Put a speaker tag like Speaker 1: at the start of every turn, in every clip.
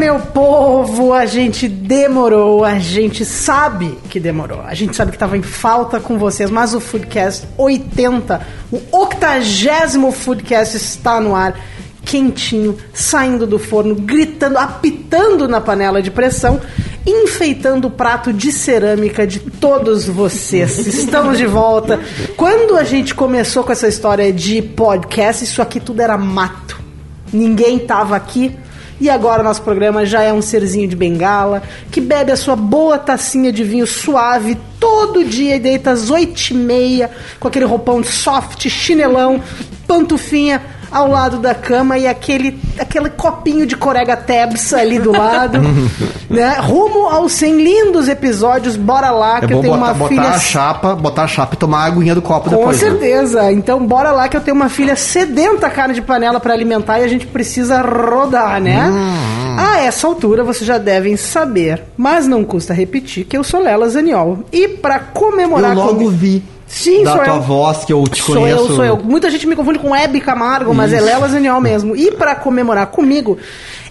Speaker 1: meu povo, a gente demorou, a gente sabe que demorou, a gente sabe que estava em falta com vocês, mas o Foodcast 80, o 80 Foodcast está no ar, quentinho, saindo do forno, gritando, apitando na panela de pressão, enfeitando o prato de cerâmica de todos vocês. Estamos de volta. Quando a gente começou com essa história de podcast, isso aqui tudo era mato. Ninguém tava aqui e agora nosso programa já é um serzinho de bengala que bebe a sua boa tacinha de vinho suave todo dia e deita às oito e meia com aquele roupão soft, chinelão, pantufinha ao lado da cama e aquele, aquele copinho de Corega Tabs ali do lado, né? Rumo aos 100 lindos episódios, bora lá
Speaker 2: É
Speaker 1: que eu tenho
Speaker 2: botar,
Speaker 1: uma filha
Speaker 2: botar a chapa, botar a chapa e tomar a aguinha do copo
Speaker 1: com
Speaker 2: depois. né?
Speaker 1: certeza. Então, bora lá que eu tenho uma filha sedenta carne de panela pra alimentar e a gente precisa rodar, né?
Speaker 2: Hum.
Speaker 1: A essa altura vocês já devem saber, mas não custa repetir que eu sou Lela Zaniol. E pra comemorar
Speaker 2: Eu logo
Speaker 1: comigo-
Speaker 2: vi.
Speaker 1: Sim,
Speaker 2: da
Speaker 1: sou
Speaker 2: tua
Speaker 1: eu.
Speaker 2: voz que eu te
Speaker 1: Sou
Speaker 2: conheço.
Speaker 1: eu, sou eu. Muita gente me confunde com Hebe Camargo, mas é
Speaker 2: Isso.
Speaker 1: Lela Zaniol mesmo. E pra comemorar comigo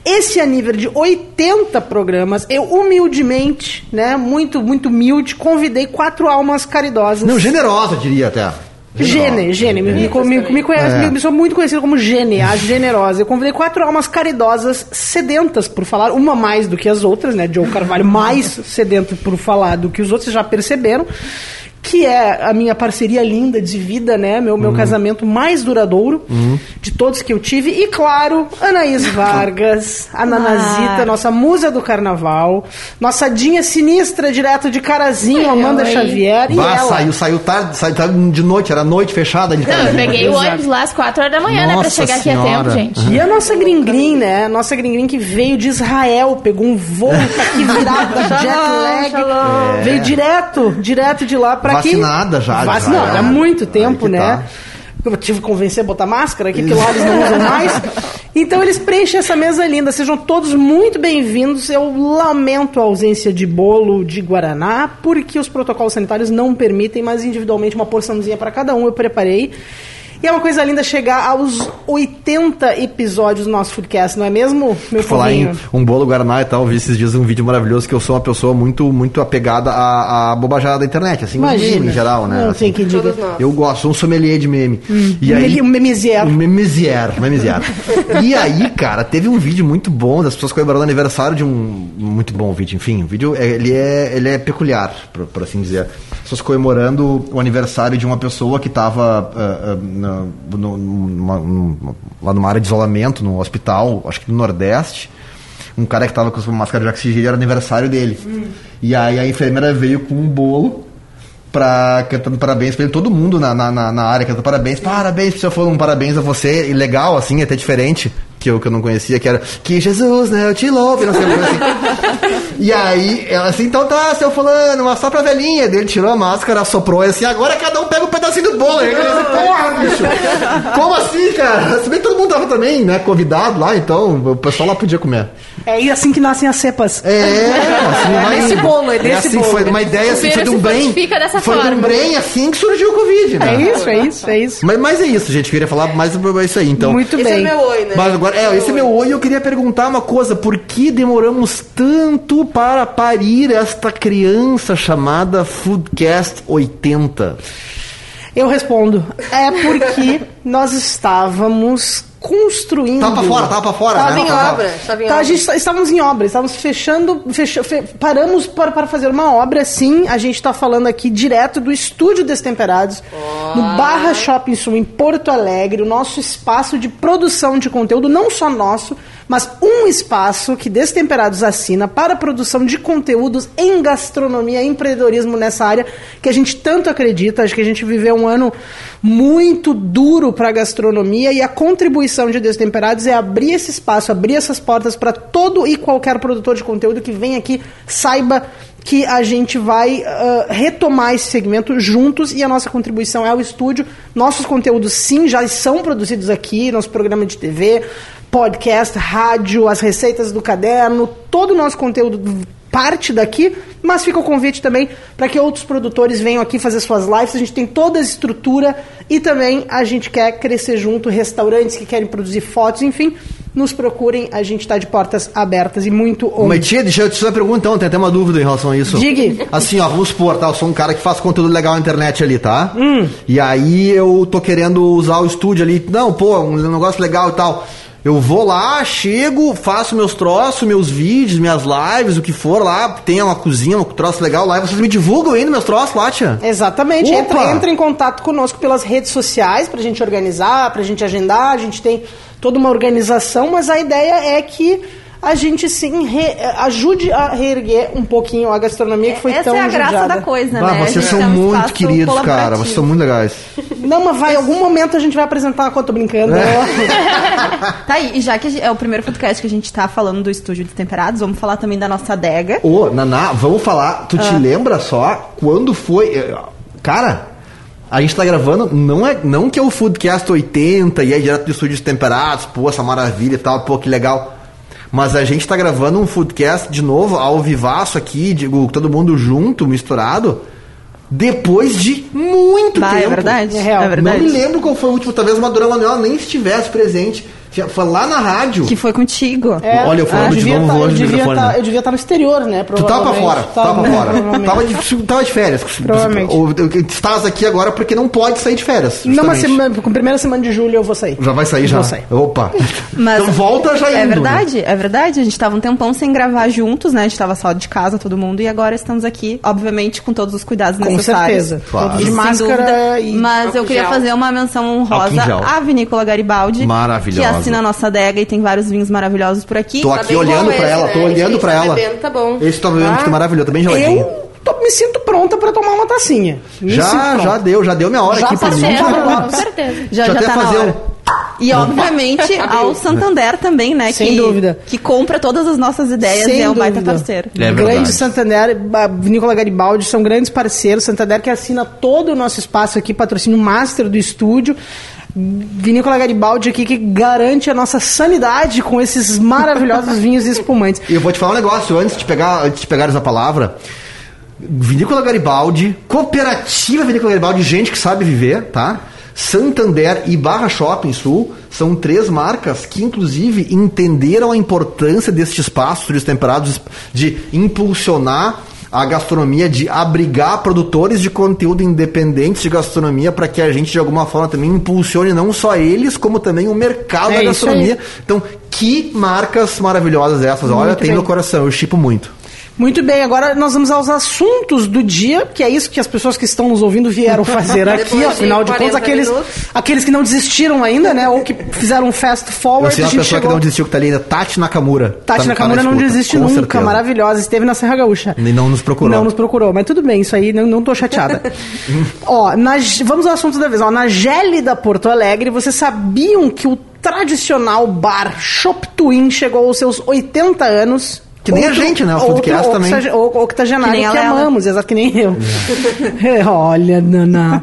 Speaker 1: esse aniversário de 80 programas, eu humildemente, né, muito, muito humilde, convidei quatro almas caridosas.
Speaker 2: Não, generosa, diria até.
Speaker 1: Gene, Gene, me, me, me, me conhece,
Speaker 2: É.
Speaker 1: me, me sou muito conhecido como Gene, a generosa. Eu convidei quatro almas caridosas, sedentas por falar, uma mais do que as outras, né? Joe Carvalho mais sedento por falar do que os outros, vocês já perceberam. Que é a minha parceria linda de vida, né? Meu,
Speaker 2: Uhum.
Speaker 1: meu casamento mais duradouro de todos que eu tive. E claro, Anaís Vargas, a Nanazita,
Speaker 3: Ah.
Speaker 1: nossa musa do carnaval, nossa Dinha sinistra, direto de Carazinho, Amanda
Speaker 3: Oi.
Speaker 1: Xavier. e
Speaker 2: Bah,
Speaker 1: ela.
Speaker 2: saiu, saiu tarde, saiu tarde de noite, era noite fechada. de
Speaker 3: Não, eu peguei o ônibus lá às 4 horas da manhã, né? Pra
Speaker 2: Nossa
Speaker 3: chegar aqui a
Speaker 2: Senhora.
Speaker 3: tempo, gente.
Speaker 1: E a nossa Gringrin, né? A nossa Gringrin que veio de Israel, pegou um voo, tá aqui virado jet lag.
Speaker 2: É.
Speaker 1: Veio direto, direto de lá pra aqui.
Speaker 2: Vacinada já, de
Speaker 1: Vac...
Speaker 2: Israel.
Speaker 1: Não, há muito tempo,
Speaker 2: que
Speaker 1: né?
Speaker 2: tá.
Speaker 1: Eu tive que convencer a botar máscara aqui, porque lá eles não usam mais. Então eles preenchem essa mesa linda. Sejam todos muito bem-vindos. Eu lamento a ausência de bolo de Guaraná, porque os protocolos sanitários não permitem, mas individualmente uma porçãozinha para cada um eu preparei. E é uma coisa linda chegar aos 80 episódios do nosso Foodcast, não é mesmo, meu
Speaker 2: Falar em um bolo Guaraná e tal, vi esses dias um vídeo maravilhoso que eu sou uma pessoa muito, muito apegada à, à bobajada da internet, assim,
Speaker 1: Imagina.
Speaker 2: em geral, né?
Speaker 1: Não
Speaker 2: assim.
Speaker 1: quem diga.
Speaker 4: Todos nós.
Speaker 2: Eu gosto, sou um sommelier de meme. E
Speaker 1: Um
Speaker 2: aí,
Speaker 1: um memesier.
Speaker 2: Um memesier, memesier. e aí, cara, teve um vídeo muito bom das pessoas comemorando o aniversário de um... Muito bom vídeo, enfim. O vídeo, é- ele é, ele é peculiar, por, por assim dizer. Pessoas comemorando o aniversário de uma pessoa que estava lá numa área de isolamento, no hospital, acho que no Nordeste. Um cara que estava com uma máscara de oxigênio, era aniversário dele. E aí a enfermeira veio com um bolo pra, cantando parabéns pra ele, todo mundo na, na, na- área cantando parabéns, parabéns, se eu for um parabéns a você, e legal, assim, até diferente, que eu, que eu não conhecia, que era que Jesus, né, eu te louvo, e não sei o que assim. E aí, ela assim, então tá, seu fulano, mas só pra velhinha. Ele tirou a máscara, assoprou e assim, agora cada um pega um pedacinho do bolo. Aí ele assim, porra, bicho, como assim, cara? Se bem que todo mundo tava também, né, convidado lá, então o pessoal lá podia comer.
Speaker 1: É assim que nascem as cepas.
Speaker 2: É, assim,
Speaker 1: É
Speaker 2: indo.
Speaker 1: bolo, é desse
Speaker 2: assim,
Speaker 1: bolo.
Speaker 2: Foi uma ideia, assim, foi de um bem.
Speaker 3: dessa
Speaker 2: Foi de um
Speaker 3: forma.
Speaker 2: bem assim que surgiu o Covid, né?
Speaker 1: É isso, é isso, é isso.
Speaker 2: Mas, mas é isso, gente. Eu queria falar mais sobre isso aí, então.
Speaker 1: Muito
Speaker 4: Esse
Speaker 1: bem.
Speaker 4: é meu oi, né?
Speaker 2: Mas agora, é, esse é meu oi e eu queria perguntar uma coisa. Por que demoramos tanto para parir esta criança chamada Foodcast 80?
Speaker 1: Eu respondo. É porque nós estávamos construindo.
Speaker 2: Tava pra fora, tava pra fora,
Speaker 1: Tava
Speaker 2: né?
Speaker 1: em
Speaker 2: Tava-
Speaker 1: obra.
Speaker 4: Estava em
Speaker 1: Tá, a
Speaker 4: obra.
Speaker 1: gente está- estávamos em obra, estávamos fechando, fecha- fe- paramos para, para fazer uma obra, sim. A gente está falando aqui direto do estúdio Destemperados, no Barra Shopping Sul, em Porto Alegre, o nosso espaço de produção de conteúdo, não só nosso, mas um espaço que Destemperados assina para a produção de conteúdos em gastronomia, empreendedorismo nessa área que a gente tanto acredita. Acho que a gente viveu um ano muito duro para a gastronomia e a contribuição de Destemperados é abrir esse espaço, abrir essas portas para todo e qualquer produtor de conteúdo que vem aqui saiba que a gente vai ah, retomar esse segmento juntos e a nossa contribuição é o estúdio. Nossos conteúdos, sim, já são produzidos aqui, nosso programa de TV, podcast, rádio, as receitas do caderno, todo o nosso conteúdo parte daqui, mas fica o convite também para que outros produtores venham aqui fazer suas lives. A gente tem toda a estrutura e também a gente quer crescer junto, restaurantes que querem produzir fotos, enfim. nos procurem, a gente tá de portas abertas e muito
Speaker 2: Mas tia, deixa eu te fazer uma pergunta então, tem até uma dúvida em relação a isso.
Speaker 1: Diga.
Speaker 2: Assim, ó, vamos supor, tá? Eu sou um cara que faz conteúdo legal na internet ali, tá?
Speaker 1: Hum.
Speaker 2: E aí eu tô querendo usar o estúdio ali. Não, pô, um negócio legal e tal. Eu vou lá, chego, faço meus troços, meus vídeos, minhas lives, o que for lá, tem uma cozinha, um troço legal lá, e vocês me divulgam ainda meus troços lá, tia?
Speaker 1: Exatamente. Entra, entra em contato conosco pelas redes sociais pra gente organizar, pra gente agendar. A gente tem toda uma organização, mas a ideia é que a gente sim re- ajude a reerguer um pouquinho a gastronomia que foi
Speaker 3: Essa
Speaker 1: tão
Speaker 3: é a graça
Speaker 1: judiada.
Speaker 3: da coisa,
Speaker 2: Ah,
Speaker 3: né?
Speaker 2: Vocês são
Speaker 3: é um
Speaker 2: muito queridos, cara. Vocês são muito legais.
Speaker 1: Não, mas vai, em algum momento a gente vai apresentar uma conta brincando.
Speaker 3: Tá aí, e já que gente- é o primeiro podcast que a gente tá falando do estúdio de temperados, vamos falar também da nossa adega.
Speaker 2: Ô, Naná, vamos falar. Tu
Speaker 1: Ah.
Speaker 2: te lembra só quando foi. eh, Cara, a gente tá gravando, não é não que é o Foodcast 80 e é direto do estúdio de temperados, pô, essa maravilha e tal, pô, que legal. Mas a gente tá gravando um Foodcast de novo, ao vivaço aqui, digo, todo mundo junto, misturado, depois de muito
Speaker 3: Bah,
Speaker 2: tempo.
Speaker 3: é verdade?
Speaker 1: É real.
Speaker 3: É verdade.
Speaker 2: Não me lembro qual foi o último, talvez uma Manuela nem estivesse presente. Foi lá na rádio.
Speaker 3: Que foi contigo.
Speaker 1: É,
Speaker 2: Olha, eu falando de
Speaker 1: devia
Speaker 2: novo
Speaker 1: tá-
Speaker 2: longe
Speaker 1: eu
Speaker 2: do
Speaker 1: devia
Speaker 2: microfone,
Speaker 1: tá-
Speaker 2: né?
Speaker 1: Eu devia estar no exterior, né?
Speaker 2: Tu tava pra fora, tava pra fora. Tava de, tava de férias.
Speaker 1: Provavelmente.
Speaker 2: Ou- Estás aqui agora porque não pode sair de férias.
Speaker 1: Não, mas
Speaker 2: justamente.
Speaker 1: semana, com a primeira semana de julho eu vou sair.
Speaker 2: Já vai sair já?
Speaker 1: Vou sair.
Speaker 2: Opa.
Speaker 3: Mas
Speaker 2: então volta já
Speaker 3: É
Speaker 2: indo,
Speaker 3: verdade, é verdade. A gente tava um tempão sem gravar juntos, né? A gente tava só de casa, todo mundo, e agora estamos aqui, obviamente, com todos os cuidados
Speaker 1: Com
Speaker 3: necessários.
Speaker 1: certeza.
Speaker 2: Claro.
Speaker 1: De máscara
Speaker 3: dúvida.
Speaker 1: e.
Speaker 3: Mas eu queria
Speaker 4: gel.
Speaker 3: fazer uma menção honrosa à Vinícola Garibaldi.
Speaker 2: Maravilhosa.
Speaker 3: Assina a nossa adega e tem vários vinhos maravilhosos por aqui.
Speaker 2: Tô
Speaker 4: Tá
Speaker 2: aqui olhando
Speaker 4: esse,
Speaker 2: ela,
Speaker 4: né?
Speaker 2: tô olhando pra
Speaker 4: tá
Speaker 2: ela.
Speaker 4: bebendo tá bom.
Speaker 2: Esse tô bebendo
Speaker 4: Ah,
Speaker 2: que tá maravilhoso, tá bem geladinho.
Speaker 1: Eu tô- me sinto pronta pra tomar uma tacinha. Me
Speaker 2: Já, já deu, já deu minha hora
Speaker 1: Já
Speaker 2: aqui pra mim.
Speaker 1: passou,
Speaker 2: Já-
Speaker 4: Com certeza.
Speaker 3: Já, já
Speaker 2: até
Speaker 3: tá na
Speaker 2: fazer
Speaker 3: hora.
Speaker 2: um-
Speaker 3: E, obviamente, ao Santander também, né?
Speaker 1: Sem
Speaker 3: que,
Speaker 1: dúvida.
Speaker 3: Que compra todas as nossas ideias
Speaker 1: Sem
Speaker 3: e é um baita parceiro.
Speaker 2: É.
Speaker 1: Grande Santander, a Vinícola Garibaldi são grandes parceiros. Santander que assina todo o nosso espaço aqui, patrocínio master do estúdio. Vinícola Garibaldi aqui que garante a nossa sanidade com esses maravilhosos vinhos e espumantes.
Speaker 2: E eu vou te falar um negócio, antes de pegar, antes de pegar essa palavra. Vinícola Garibaldi, Cooperativa Vinícola Garibaldi, gente que sabe viver, tá? Santander e Barra Shopping Sul são três marcas que, inclusive, entenderam a importância deste espaço, turistas temperados, de impulsionar a gastronomia, de abrigar produtores de conteúdo independentes de gastronomia para que a gente, de alguma forma, também impulsione não só eles, como também o mercado
Speaker 1: É
Speaker 2: da gastronomia. Então, que marcas maravilhosas essas. Olha,
Speaker 1: Muito
Speaker 2: tem
Speaker 1: bem.
Speaker 2: meu coração, eu chipo muito.
Speaker 1: Muito bem, agora nós vamos aos assuntos do dia, que é isso que as pessoas que estão nos ouvindo vieram fazer aqui, afinal de contas,
Speaker 4: 40
Speaker 1: aqueles,
Speaker 4: minutos.
Speaker 1: aqueles que não desistiram ainda, né, ou que fizeram um fast
Speaker 2: Eu
Speaker 1: forward,
Speaker 2: sei
Speaker 1: a
Speaker 2: uma pessoa que
Speaker 1: chegou...
Speaker 2: não desistiu que tá ali ainda, Tati Nakamura.
Speaker 1: Tati
Speaker 2: Tá-
Speaker 1: Nakamura
Speaker 2: tá na
Speaker 1: não desiste nunca,
Speaker 2: certeza.
Speaker 1: maravilhosa, esteve na Serra Gaúcha.
Speaker 2: E não nos procurou.
Speaker 1: Não nos procurou, mas tudo bem, isso aí não, não tô chateada. Ó, na, vamos ao assunto da vez. Ó, na gélida Porto Alegre, vocês sabiam que o tradicional bar Shop Twin chegou aos seus 80 anos?
Speaker 2: Que nem a gente, né? O Foodcast também.
Speaker 1: Ou octogenário
Speaker 3: Que
Speaker 1: que,
Speaker 3: a Lela.
Speaker 1: amamos, exato que nem eu. É, Olha, Naná.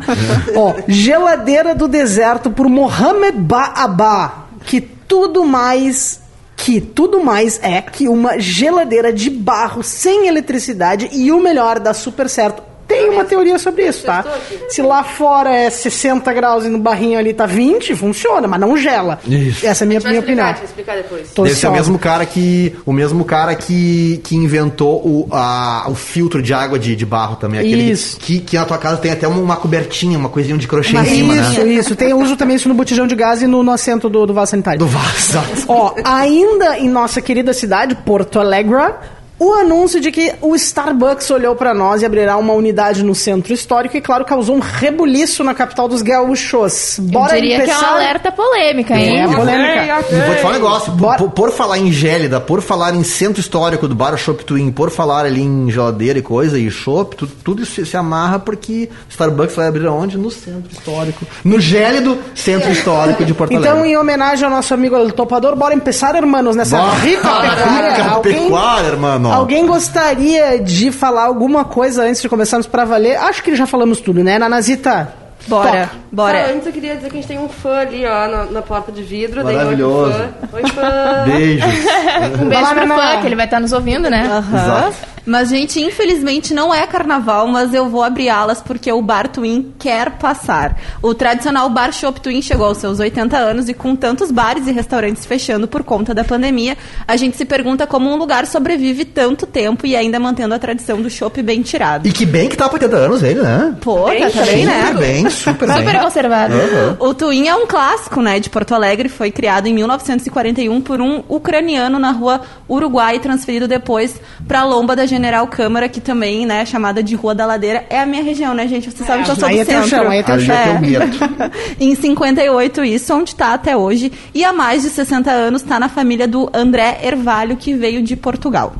Speaker 1: Ó, geladeira do deserto por Mohamed Ba'aba, que tudo mais que tudo mais é que uma geladeira de barro sem eletricidade e o melhor dá super certo. Tem uma teoria sobre isso, tá? Se lá fora é 60 graus e no barrinho ali tá 20, funciona, mas não gela.
Speaker 2: Isso.
Speaker 1: Essa é a minha,
Speaker 4: A
Speaker 1: minha
Speaker 4: explicar,
Speaker 1: opinião.
Speaker 4: explicar depois.
Speaker 1: Tô
Speaker 2: Deve ser o mesmo cara que. O mesmo cara que, que inventou o, a, o filtro de água de, de barro também. Aquele
Speaker 1: Isso.
Speaker 2: Que, que na tua casa tem até uma, cobertinha, uma coisinha de crochê
Speaker 3: Uma
Speaker 2: em cima,
Speaker 1: Isso,
Speaker 2: né?
Speaker 1: isso. Tem, eu uso também isso no botijão de gás e no, no assento do, do vaso sanitário.
Speaker 2: Do vaso. exato.
Speaker 1: Ó, ainda em nossa querida cidade, Porto Alegre, o anúncio de que o Starbucks olhou pra nós e abrirá uma unidade no centro histórico e, claro, causou um rebuliço na capital dos gaúchos. Bora
Speaker 5: Eu diria que é
Speaker 1: começar?
Speaker 5: uma alerta polêmica, hein?
Speaker 1: É, polêmica.
Speaker 2: E vou te falar um negócio, por, por- por falar em Gélida, por falar em centro histórico do Bar Shop Twin, por falar ali em geladeira e coisa, e shop, tu- tudo isso se, se amarra porque Starbucks vai abrir aonde? No centro histórico. No gélido centro histórico de Porto
Speaker 1: Então,
Speaker 2: Alegre.
Speaker 1: em homenagem ao nosso amigo El Topador, bora começar, hermanos, nessa
Speaker 2: Bora.
Speaker 1: rica pecuária.
Speaker 2: Rica
Speaker 1: Alguém,
Speaker 2: pecuária, irmão.
Speaker 1: alguém gostaria de falar alguma coisa antes de começarmos pra valer? Acho que já falamos tudo, né, Nanazita?
Speaker 3: Bora,
Speaker 1: Toca.
Speaker 3: bora.
Speaker 4: Ah, antes eu queria dizer que a gente tem um fã ali, ó, na, na porta de vidro. Dei oi
Speaker 2: Maravilhoso.
Speaker 4: fã. Oi, fã.
Speaker 2: Beijos.
Speaker 5: Um beijo
Speaker 1: Vai lá,
Speaker 5: pro fã, que ele vai estar nos ouvindo, né?
Speaker 3: Aham.
Speaker 2: Exato.
Speaker 3: Mas, gente, infelizmente não é carnaval, mas eu vou abrir alas porque o Bar Twin quer passar. O tradicional Bar Shop Twin chegou aos seus 80 anos e com tantos bares e restaurantes fechando por conta da pandemia, a gente se pergunta como um lugar sobrevive tanto tempo e ainda mantendo a tradição do chopp bem tirado.
Speaker 2: E que bem que tá por 80 anos ele, né?
Speaker 3: Pô, tá também, né?
Speaker 2: Super bem, super bem.
Speaker 5: Super conservado.
Speaker 2: Uhum.
Speaker 3: O Twin é um clássico, né, de Porto Alegre, foi criado em 1941 por um ucraniano na rua Uruguai e transferido depois para a Lomba da General Câmara, que também, né, é chamada de Rua da Ladeira, é a minha região, né, gente? Vocês sabem que eu sou
Speaker 1: aí
Speaker 3: do
Speaker 1: é
Speaker 3: centro.
Speaker 1: chão, aí é teu
Speaker 2: é teu medo.
Speaker 3: em 58 isso, onde está até hoje, e há mais de 60 anos está na família do André Ervalho, que veio de Portugal.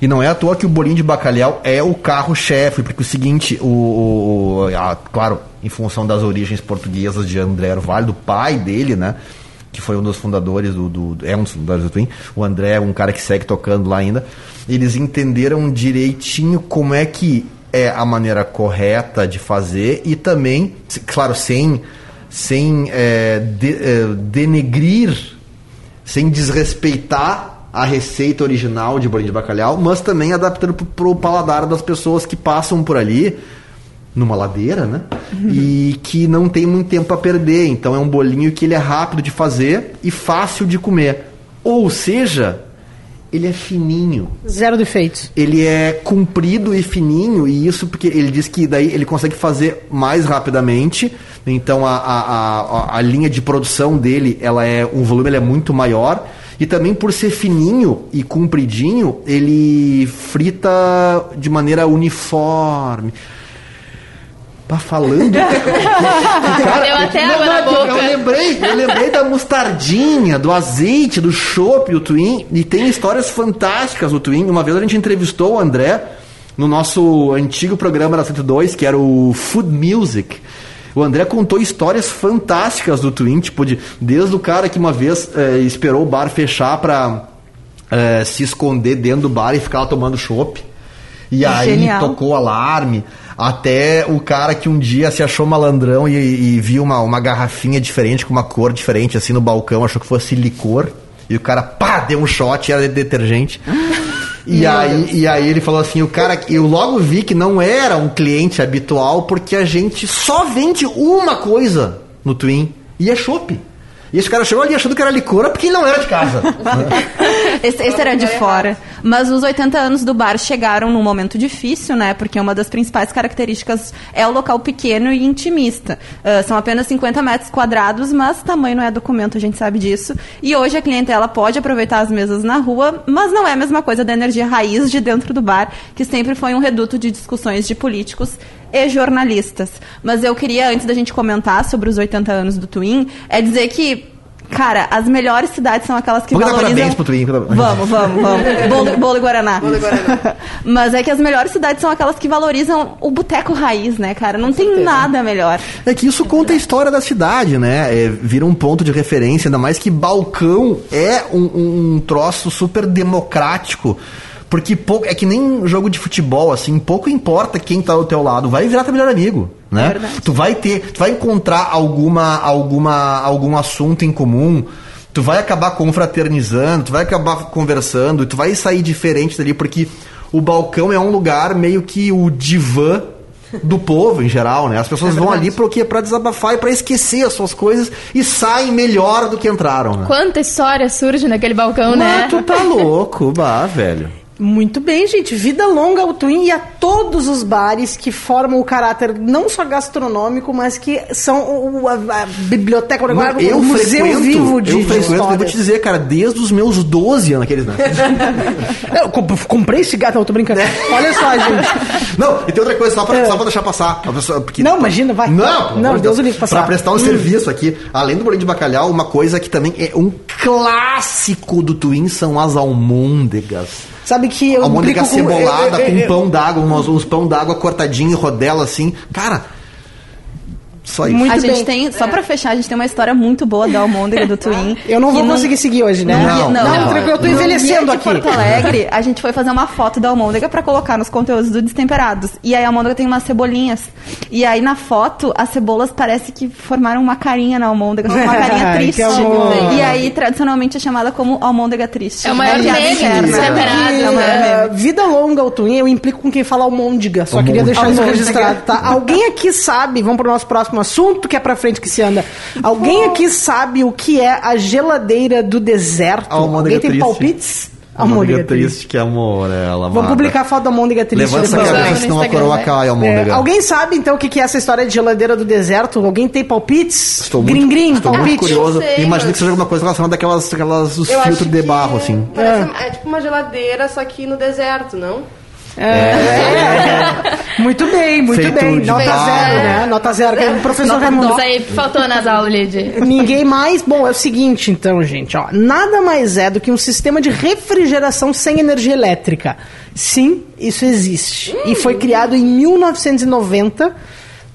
Speaker 2: E não é à toa que o bolinho de bacalhau é o carro-chefe, porque o seguinte, o, o- a- claro, em função das origens portuguesas de André Orvalho, do pai dele, né? Que foi um dos fundadores do, do- É um dos fundadores do Twin. O André é um cara que segue tocando lá ainda. Eles entenderam direitinho como é que é a maneira correta de fazer e também, claro, sem, sem é, de- é, denegrir sem desrespeitar a receita original de bolinho de bacalhau, mas também adaptando pro, pro paladar das pessoas que passam por ali numa ladeira, né? E que não tem muito tempo a perder. Então é um bolinho que ele é rápido de fazer e fácil de comer. Ou seja, ele é fininho
Speaker 1: Zero defeitos.
Speaker 2: ele é comprido e fininho, e isso porque ele diz que daí ele consegue fazer mais rapidamente. Então a, a, a, a linha de produção dele, ela é um volume ele é muito maior. E também por ser fininho e compridinho, ele frita de maneira uniforme. Tá falando?
Speaker 5: Deu até água na
Speaker 2: eu-
Speaker 5: boca.
Speaker 2: Eu lembrei, eu lembrei da mostardinha, do azeite, do chopp, do Twin. E tem histórias fantásticas do Twin. Uma vez a gente entrevistou o André no nosso antigo programa da 102, que era o Food Music. O André contou histórias fantásticas do Twin, tipo, de, desde o cara que uma vez eh, esperou o bar fechar pra eh, se esconder dentro do bar e ficar lá tomando chopp. E aí
Speaker 3: Genial.
Speaker 2: tocou o alarme. Até o cara que um dia se achou malandrão e, e viu uma, uma garrafinha diferente, com uma cor diferente, assim, no balcão, achou que fosse licor. E o cara, pá, deu um shot e era de detergente. E aí, e aí ele falou assim, o cara, eu logo vi que não era um cliente habitual, porque a gente só vende uma coisa no Twin, e é chopp. E esse cara chegou ali achando que era licor, porque ele não era de casa.
Speaker 3: Esse, esse era de fora. Mas os 80 anos do bar chegaram num momento difícil, né? Porque uma das principais características é o local pequeno e intimista. Ah, são apenas 50 metros quadrados, mas tamanho não é documento, a gente sabe disso. E hoje a clientela pode aproveitar as mesas na rua, mas não é a mesma coisa da energia raiz de dentro do bar, que sempre foi um reduto de discussões de políticos e jornalistas. Mas eu queria, antes da gente comentar sobre os 80 anos do Twin, é dizer que, cara, as melhores cidades são aquelas que
Speaker 2: Vamos dar
Speaker 3: valorizam...
Speaker 2: parabéns pro Twin.
Speaker 3: Vamos, vamos, vamos. Bolo, bolo e Guaraná. Mas é que as melhores cidades são aquelas que valorizam o boteco raiz, né, cara? Não tem nada melhor.
Speaker 2: É que isso conta a história da cidade, né? É, vira um ponto de referência, ainda mais que balcão é um, um troço super democrático. Porque pouco, é que nem jogo de futebol, assim, pouco importa quem tá ao teu lado, vai virar teu melhor amigo, né?
Speaker 3: Verdade.
Speaker 2: Tu vai ter, tu vai encontrar alguma, alguma, algum assunto em comum, tu vai acabar confraternizando, tu vai acabar conversando, tu vai sair diferente dali, porque o balcão é um lugar meio que o divã do povo em geral, né? As pessoas vão ali para o quê? Para desabafar e para esquecer as suas coisas e saem melhor do que entraram, né?
Speaker 5: Quanta história surge naquele balcão, né?
Speaker 2: Mas tu tá louco, bah, velho.
Speaker 1: Muito bem, gente. Vida longa ao Twin e a todos os bares que formam o caráter não só gastronômico, mas que são o, a, a biblioteca, o,
Speaker 2: Não,
Speaker 1: o museu vivo de,
Speaker 2: eu
Speaker 1: de
Speaker 2: frequento, eu vou te dizer, cara, desde os meus 12 anos, aqueles, né?
Speaker 1: Eu comp- comprei esse gato, não, tô brincando. Olha só, gente.
Speaker 2: Não, e tem outra coisa, só pra,
Speaker 1: É.
Speaker 2: só pra deixar passar. Pessoa- porque-
Speaker 1: Não, imagina, vai.
Speaker 2: Não,
Speaker 1: Não, Deus o livre, passar.
Speaker 2: Pra prestar um
Speaker 1: Hum.
Speaker 2: serviço aqui, além do bolinho de bacalhau, uma coisa que também é um clássico do Twin são as almôndegas.
Speaker 1: Sabe que eu
Speaker 2: almôndega
Speaker 1: com-
Speaker 2: cebolada
Speaker 1: eu- eu-
Speaker 2: com
Speaker 1: eu-
Speaker 2: pão d'água, uns, uns pão d'água cortadinho rodela assim. Cara, Só isso.
Speaker 1: Muito
Speaker 3: a gente
Speaker 1: bem.
Speaker 3: tem, só pra fechar, a gente tem uma história muito boa da almôndega do Twin.
Speaker 1: Eu não vou conseguir seguir hoje, né?
Speaker 2: Não,
Speaker 1: não,
Speaker 2: não.
Speaker 1: tranquilo, eu tô envelhecendo aqui.
Speaker 3: Porto Alegre, a gente foi fazer uma foto da almôndega pra colocar nos conteúdos do Destemperados. E aí a almôndega tem umas cebolinhas. E aí na foto, as cebolas parece que formaram uma carinha na almôndega, uma carinha triste. E aí, tradicionalmente, é chamada como almôndega triste.
Speaker 5: É o maior
Speaker 3: piada
Speaker 5: meme
Speaker 3: interna.
Speaker 5: do Destemperados,
Speaker 3: É o maior
Speaker 1: É,
Speaker 3: meme.
Speaker 1: vida longa ao Twin, eu implico com quem fala almôndega. Só queria deixar isso registrado, tá? Alguém aqui sabe, vamos pro nosso próximo assunto, que é pra frente que se anda. Alguém aqui sabe o que é a geladeira do deserto? Alguém tem
Speaker 2: triste.
Speaker 1: palpites?
Speaker 2: Almôndega triste, que amor, ela
Speaker 1: Vamos publicar a foto da almôndega triste
Speaker 2: Levanta essa cabeça, senão a coroa
Speaker 5: né?
Speaker 2: cai,
Speaker 1: É, alguém sabe então o que que é essa história de geladeira do deserto? Alguém tem palpites?
Speaker 2: Estou muito,
Speaker 1: Grim grim,
Speaker 2: estou muito
Speaker 1: palpite.
Speaker 2: curioso.
Speaker 4: Sei,
Speaker 2: Imagina
Speaker 4: mas-
Speaker 2: que seja alguma coisa relacionada àquelas, àquelas os
Speaker 4: Eu acho
Speaker 2: filtros de barro, assim.
Speaker 4: parece- é. tipo uma geladeira, só que no deserto, não?
Speaker 1: Muito bem, muito
Speaker 2: Feito
Speaker 1: bem.
Speaker 2: de
Speaker 1: Nota zero, né? Nota zero. que é o professor Raimundo.
Speaker 5: Isso aí faltou nas aulas, Lid.
Speaker 1: Ninguém mais. Bom, é o seguinte, então, gente, ó. Nada mais é do que um sistema de refrigeração sem energia elétrica. Sim, isso existe. E foi criado em 1990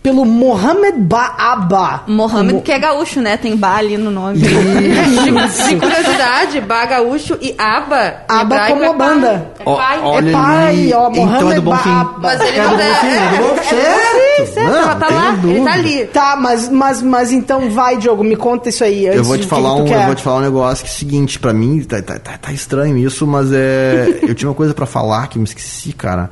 Speaker 1: pelo Mohamed Baaba.
Speaker 3: Mohamed, que é gaúcho, né? Tem Ba ali no nome.
Speaker 4: De curiosidade, Ba gaúcho e Aba.
Speaker 1: Aba
Speaker 4: hebraico
Speaker 1: como
Speaker 4: é
Speaker 1: a banda.
Speaker 4: pai. É pai.
Speaker 1: É pai, ó,
Speaker 2: Então é
Speaker 1: Mohamed
Speaker 2: do bom fim.
Speaker 1: Baaba.
Speaker 4: Mas ele
Speaker 2: É
Speaker 4: não
Speaker 2: fim, é do bom fim.
Speaker 4: Certo, certo,
Speaker 2: Não,
Speaker 4: ela tá lá, ele
Speaker 2: dúvida.
Speaker 4: tá ali.
Speaker 1: Tá, mas, mas, mas então vai, Diogo, me conta isso aí.
Speaker 2: Eu vou te
Speaker 1: que
Speaker 2: falar
Speaker 1: que
Speaker 2: um,
Speaker 1: quer.
Speaker 2: eu vou te falar um negócio que é o seguinte, pra mim tá, tá, tá, tá estranho isso, mas é, eu tinha uma coisa pra falar que eu me esqueci, cara.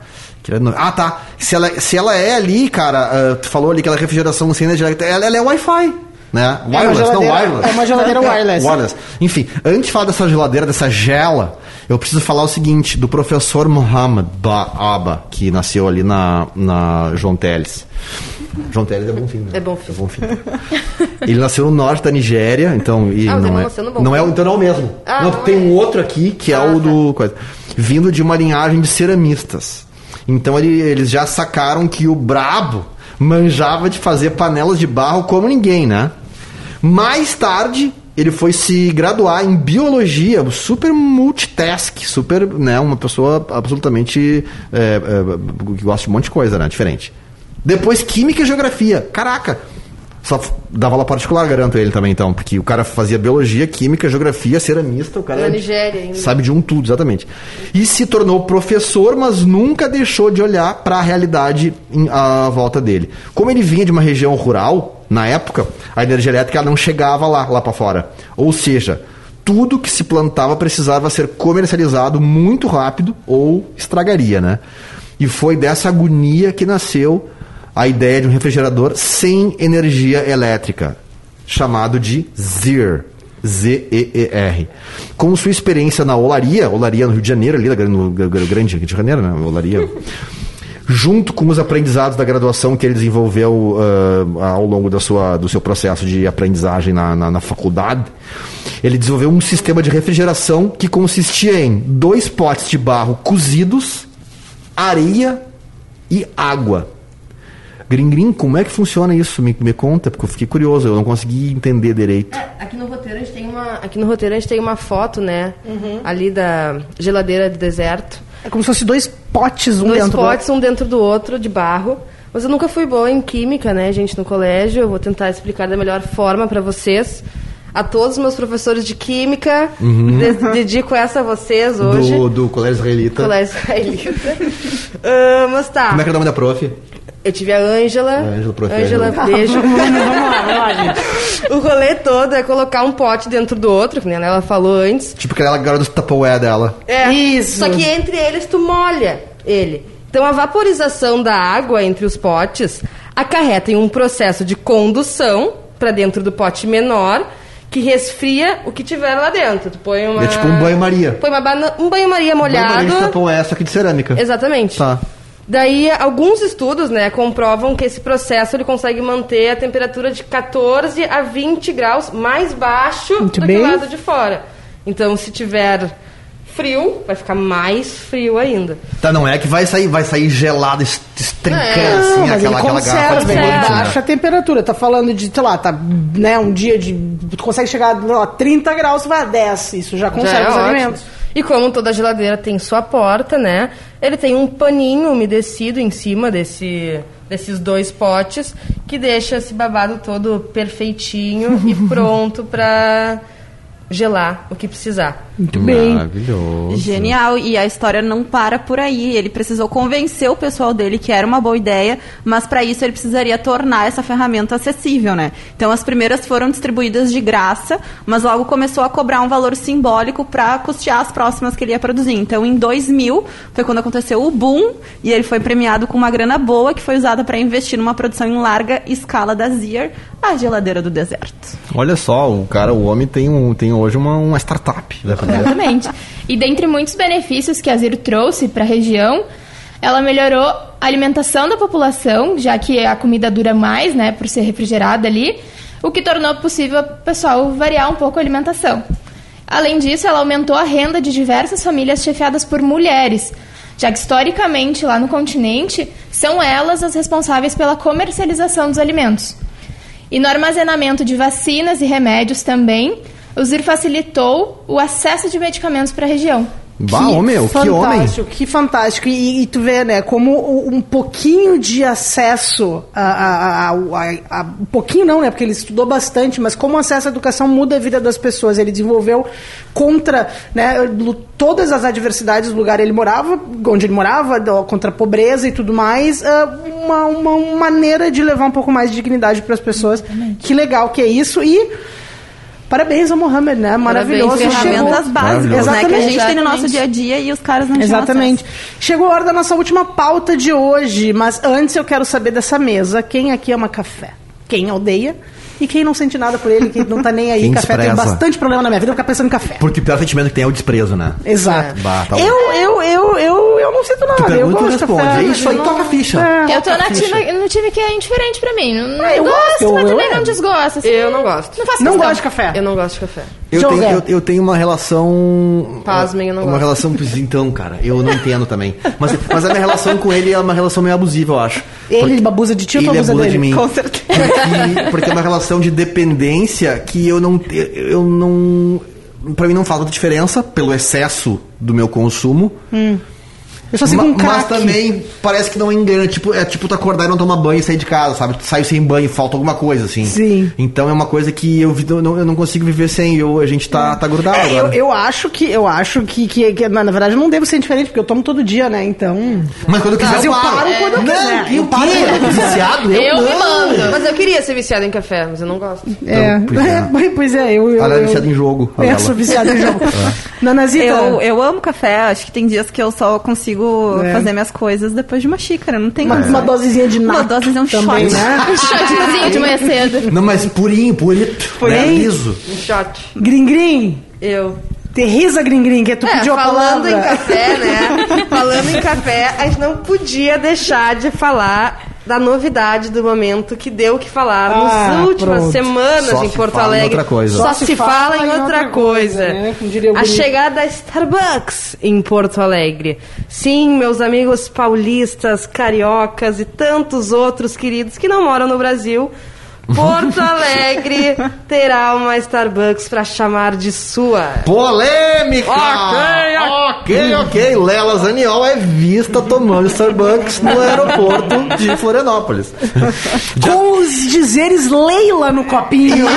Speaker 2: Ah, tá. Se ela, se ela é ali, cara, ah, tu falou ali que ela é refrigeração sem energia, ela, ela é Wi-Fi. Né?
Speaker 1: É
Speaker 2: Wireless, não
Speaker 1: geladeira-
Speaker 2: wireless.
Speaker 1: é uma geladeira wireless.
Speaker 2: wireless. Enfim, antes de falar dessa geladeira, dessa gela, eu preciso falar o seguinte, do professor Mohammed Baaba, que nasceu ali na, na João Teles. João Teles é bom fim, né?
Speaker 4: É bom fim.
Speaker 2: É bom fim. Ele nasceu no norte da Nigéria, então. E
Speaker 4: Ah, ele
Speaker 2: não, é, não é então não é o mesmo.
Speaker 4: Ah,
Speaker 2: não,
Speaker 4: não
Speaker 2: tem
Speaker 4: é.
Speaker 2: um outro aqui que é
Speaker 4: Ah,
Speaker 2: o
Speaker 4: tá.
Speaker 2: do. Coisa, vindo de uma linhagem de ceramistas. Então ele- eles já sacaram que o brabo manjava de fazer panelas de barro como ninguém, né? Mais tarde, ele foi se graduar em biologia, super multitask, super, né, uma pessoa absolutamente é, é, que gosta de um monte de coisa, né, diferente. Depois química e geografia. Caraca. Só dava aula particular, garanto ele também, então, porque o cara fazia biologia, química, geografia, ceramista, o cara
Speaker 4: Na Nigéria ainda.
Speaker 2: sabe de um tudo, exatamente. E se tornou professor, mas nunca deixou de olhar para a realidade em- à volta dele. Como ele vinha de uma região rural, na época, a energia elétrica não chegava lá, lá para fora. Ou seja, tudo que se plantava precisava ser comercializado muito rápido ou estragaria, né? E foi dessa agonia que nasceu a ideia de um refrigerador sem energia elétrica, chamado de ZER. Z-E-E-R. Com sua experiência na olaria, olaria no Rio de Janeiro, ali no Grande Rio de Janeiro, né? Olaria. Junto com os aprendizados da graduação que ele desenvolveu ah, ao longo da sua, do seu processo de aprendizagem na, na, na faculdade, ele desenvolveu um sistema de refrigeração que consistia em dois potes de barro cozidos, areia e água. Grim Grim, como é que funciona isso? Me, me conta, porque eu fiquei curioso, eu não consegui entender direito.
Speaker 4: É, aqui no roteiro a gente tem uma, aqui no roteiro a gente tem uma foto, né? Ali da geladeira do deserto.
Speaker 1: É como se fosse dois potes, um
Speaker 4: Dois
Speaker 1: dentro
Speaker 4: potes, um dentro do outro, de barro. Mas eu nunca fui boa em química, né, gente, no colégio. Eu vou tentar explicar da melhor forma para vocês. A todos os meus professores de química, de- dedico essa a vocês hoje.
Speaker 2: Do, do Colégio Israelita.
Speaker 4: Colégio israelita. Ah, mas tá.
Speaker 2: Como é que é o nome da prof?
Speaker 4: Eu tive a Ângela.
Speaker 2: Ângela,
Speaker 4: beijo.
Speaker 1: vamos lá, vamos lá, gente.
Speaker 4: o rolê todo é colocar um pote dentro do outro, que nem ela falou antes.
Speaker 2: Tipo aquela garota do Tupperware dela.
Speaker 4: É.
Speaker 1: Isso.
Speaker 4: Só que entre eles tu molha ele. Então a vaporização da água entre os potes acarreta em um processo de condução para dentro do pote menor que resfria o que tiver lá dentro. Tu põe uma
Speaker 2: É tipo um banho-maria.
Speaker 4: Põe uma bana... um banho-maria molhado.
Speaker 2: Banho-maria de Tupperware, só que de cerâmica.
Speaker 4: Exatamente.
Speaker 2: Tá.
Speaker 4: Daí, alguns estudos, né, comprovam que esse processo ele consegue manter a temperatura de 14 a 20 graus mais baixo
Speaker 1: Muito
Speaker 4: do
Speaker 1: bem.
Speaker 4: que o lado de fora. Então, se tiver frio, vai ficar mais frio ainda.
Speaker 2: Tá, não é que vai sair, vai sair gelado, est- estrincando,
Speaker 4: É,
Speaker 2: assim,
Speaker 1: Não, mas
Speaker 2: aquela,
Speaker 1: ele
Speaker 2: aquela garrafa de né?
Speaker 1: baixa a temperatura. Tá falando de, sei lá, tá, né, um dia de... Tu consegue chegar a 30 graus, vai a 10. Isso já
Speaker 4: Já
Speaker 1: conserva
Speaker 4: é
Speaker 1: os
Speaker 4: ótimo.
Speaker 1: alimentos.
Speaker 4: E como toda geladeira tem sua porta, né? Ele tem um paninho umedecido em cima desse desses dois potes, que deixa esse babado todo perfeitinho e pronto pra gelar o que precisar.
Speaker 1: Muito bem.
Speaker 2: Maravilhoso.
Speaker 3: Genial, e a história não para por aí. Ele precisou convencer o pessoal dele que era uma boa ideia, mas para isso ele precisaria tornar essa ferramenta acessível, né? Então as primeiras foram distribuídas de graça, mas logo começou a cobrar um valor simbólico para custear as próximas que ele ia produzir. Então em 2000 foi quando aconteceu o boom e ele foi premiado com uma grana boa que foi usada para investir numa produção em larga escala da Zier, a geladeira do deserto.
Speaker 2: Olha só, o cara, o homem tem, um, tem hoje uma, uma startup. Né.
Speaker 5: Exatamente. E dentre muitos benefícios que a Zir trouxe para a região, ela melhorou a alimentação da população, já que a comida dura mais, né, por ser refrigerada ali, o que tornou possível o pessoal variar um pouco a alimentação. Além disso, ela aumentou a renda de diversas famílias chefiadas por mulheres, já que historicamente lá no continente são elas as responsáveis pela comercialização dos alimentos. E no armazenamento de vacinas e remédios também, o ZIR facilitou o acesso de medicamentos para a região.
Speaker 2: Bah, ô, meu, que homem.
Speaker 1: fantástico, que fantástico. E, e tu vê, né, como um pouquinho de acesso a, a- a- a- a- Um pouquinho não, né, porque ele estudou bastante, mas como o acesso à educação muda a vida das pessoas. Ele desenvolveu contra né, todas as adversidades do lugar ele morava, onde ele morava, contra a pobreza e tudo mais, ah, uma, uma maneira de levar um pouco mais de dignidade para as pessoas. Que legal que é isso. E. Parabéns ao Mohamed, né? Maravilhoso.
Speaker 3: Ferramentas
Speaker 1: Chegou-
Speaker 3: básicas, né? Que a gente tem no
Speaker 4: Exatamente.
Speaker 3: nosso dia a dia e os caras não
Speaker 1: Exatamente. Chegou a hora da nossa última pauta de hoje, mas antes eu quero saber dessa mesa. Quem aqui ama café? Quem odeia? E quem não sente nada por ele, quem não tá nem aí.
Speaker 2: Quem
Speaker 1: café tem
Speaker 2: despreza.
Speaker 1: bastante problema na minha vida, eu ficar pensando em café.
Speaker 2: Porque o pior sentimento que tem é o desprezo, né?
Speaker 1: Exato.
Speaker 2: Bah, tá
Speaker 1: eu, eu, eu, eu, eu não sinto nada.
Speaker 2: Tu
Speaker 1: eu
Speaker 2: pergunta
Speaker 1: gosto de
Speaker 2: responde.
Speaker 1: café.
Speaker 2: É isso aí,
Speaker 1: eu
Speaker 2: toca a ficha.
Speaker 1: É.
Speaker 5: Eu tô na tive, no time que é indiferente pra mim. Não, não
Speaker 1: Ah, eu
Speaker 5: gosto,
Speaker 1: gosto,
Speaker 5: mas
Speaker 1: eu-
Speaker 5: também
Speaker 1: eu-
Speaker 5: não desgosto. assim.
Speaker 4: Eu não gosto.
Speaker 5: Não faço
Speaker 1: Não
Speaker 5: questão.
Speaker 1: gosto de café.
Speaker 4: Eu não gosto de café.
Speaker 2: Eu
Speaker 1: José.
Speaker 2: tenho, eu, eu tenho uma relação.
Speaker 4: Pasmem, eu não
Speaker 2: Uma
Speaker 4: gosto.
Speaker 2: relação. Então, cara, eu não entendo também. Mas, mas a minha relação com ele é uma relação meio abusiva, eu acho.
Speaker 1: Ele abusa de ti ou tu abusa
Speaker 2: abusa
Speaker 1: dele?
Speaker 2: de mim.
Speaker 3: Com certeza.
Speaker 2: Porque, porque é uma relação de dependência que eu não. Eu não. Pra mim não faz muita diferença pelo excesso do meu consumo.
Speaker 1: Eu só sigo
Speaker 2: Ma-
Speaker 1: um
Speaker 2: mas também parece que não engana. Tipo, é tipo tu acordar e não tomar banho e sair de casa, sabe? Tu sai sem banho, falta alguma coisa, assim.
Speaker 1: Sim.
Speaker 2: Então é uma coisa que eu, vi- eu não, eu não consigo viver sem. Eu, a gente tá, tá grudado
Speaker 1: É, eu,
Speaker 2: agora.
Speaker 1: eu acho que eu acho que, que, que, na na verdade eu não devo ser diferente, porque eu tomo todo dia, né? Então.
Speaker 2: Mas quando eu quiser,
Speaker 1: Mas eu paro quando eu
Speaker 2: não,
Speaker 1: quiser.
Speaker 2: Eu
Speaker 1: Eu
Speaker 2: paro
Speaker 1: quero.
Speaker 2: eu tô viciado. Eu,
Speaker 5: Eu
Speaker 2: não.
Speaker 5: me mando.
Speaker 4: Mas eu queria ser viciada em café, mas eu não gosto.
Speaker 1: É,
Speaker 2: pois é.
Speaker 1: pois é, eu. eu
Speaker 2: Ela é
Speaker 1: eu-
Speaker 2: viciada em jogo.
Speaker 1: É,
Speaker 2: Bela.
Speaker 1: sou viciada em jogo. Nanazita.
Speaker 3: Eu, eu amo café, acho que tem dias que eu só consigo
Speaker 1: É.
Speaker 3: fazer minhas coisas depois de uma xícara, não tem
Speaker 1: uma, uma dosezinha de
Speaker 3: Uma
Speaker 1: nato
Speaker 3: dosezinha, um
Speaker 1: também,
Speaker 3: shot.
Speaker 1: né?
Speaker 5: Um shotzinho de manhã cedo.
Speaker 2: Não, mas purinho, purito.
Speaker 1: Purinho?
Speaker 2: Né? Liso.
Speaker 4: Um shot.
Speaker 1: Grim Grim.
Speaker 4: Eu.
Speaker 1: Terriza Grim Grim, que tu
Speaker 4: É,
Speaker 1: pediu a
Speaker 4: falando
Speaker 1: palavra.
Speaker 4: em café, né? falando em café, a gente não podia deixar de falar da novidade do momento que deu o que falar
Speaker 1: Ah,
Speaker 4: nas últimas
Speaker 1: pronto.
Speaker 4: semanas
Speaker 2: Só
Speaker 4: em
Speaker 2: se
Speaker 4: Porto
Speaker 2: fala em
Speaker 4: Alegre.
Speaker 2: outra coisa.
Speaker 4: Só, se, fala, em outra coisa.
Speaker 1: né? Diria o
Speaker 4: A chegada da Starbucks em Porto Alegre. Sim, meus amigos paulistas, cariocas e tantos outros queridos que não moram no Brasil. Porto Alegre terá uma Starbucks para chamar de sua.
Speaker 2: Polêmica! ok, ok. Lela Zaniol é vista tomando Starbucks no aeroporto de Florianópolis.
Speaker 1: Com os dizeres Leila no copinho.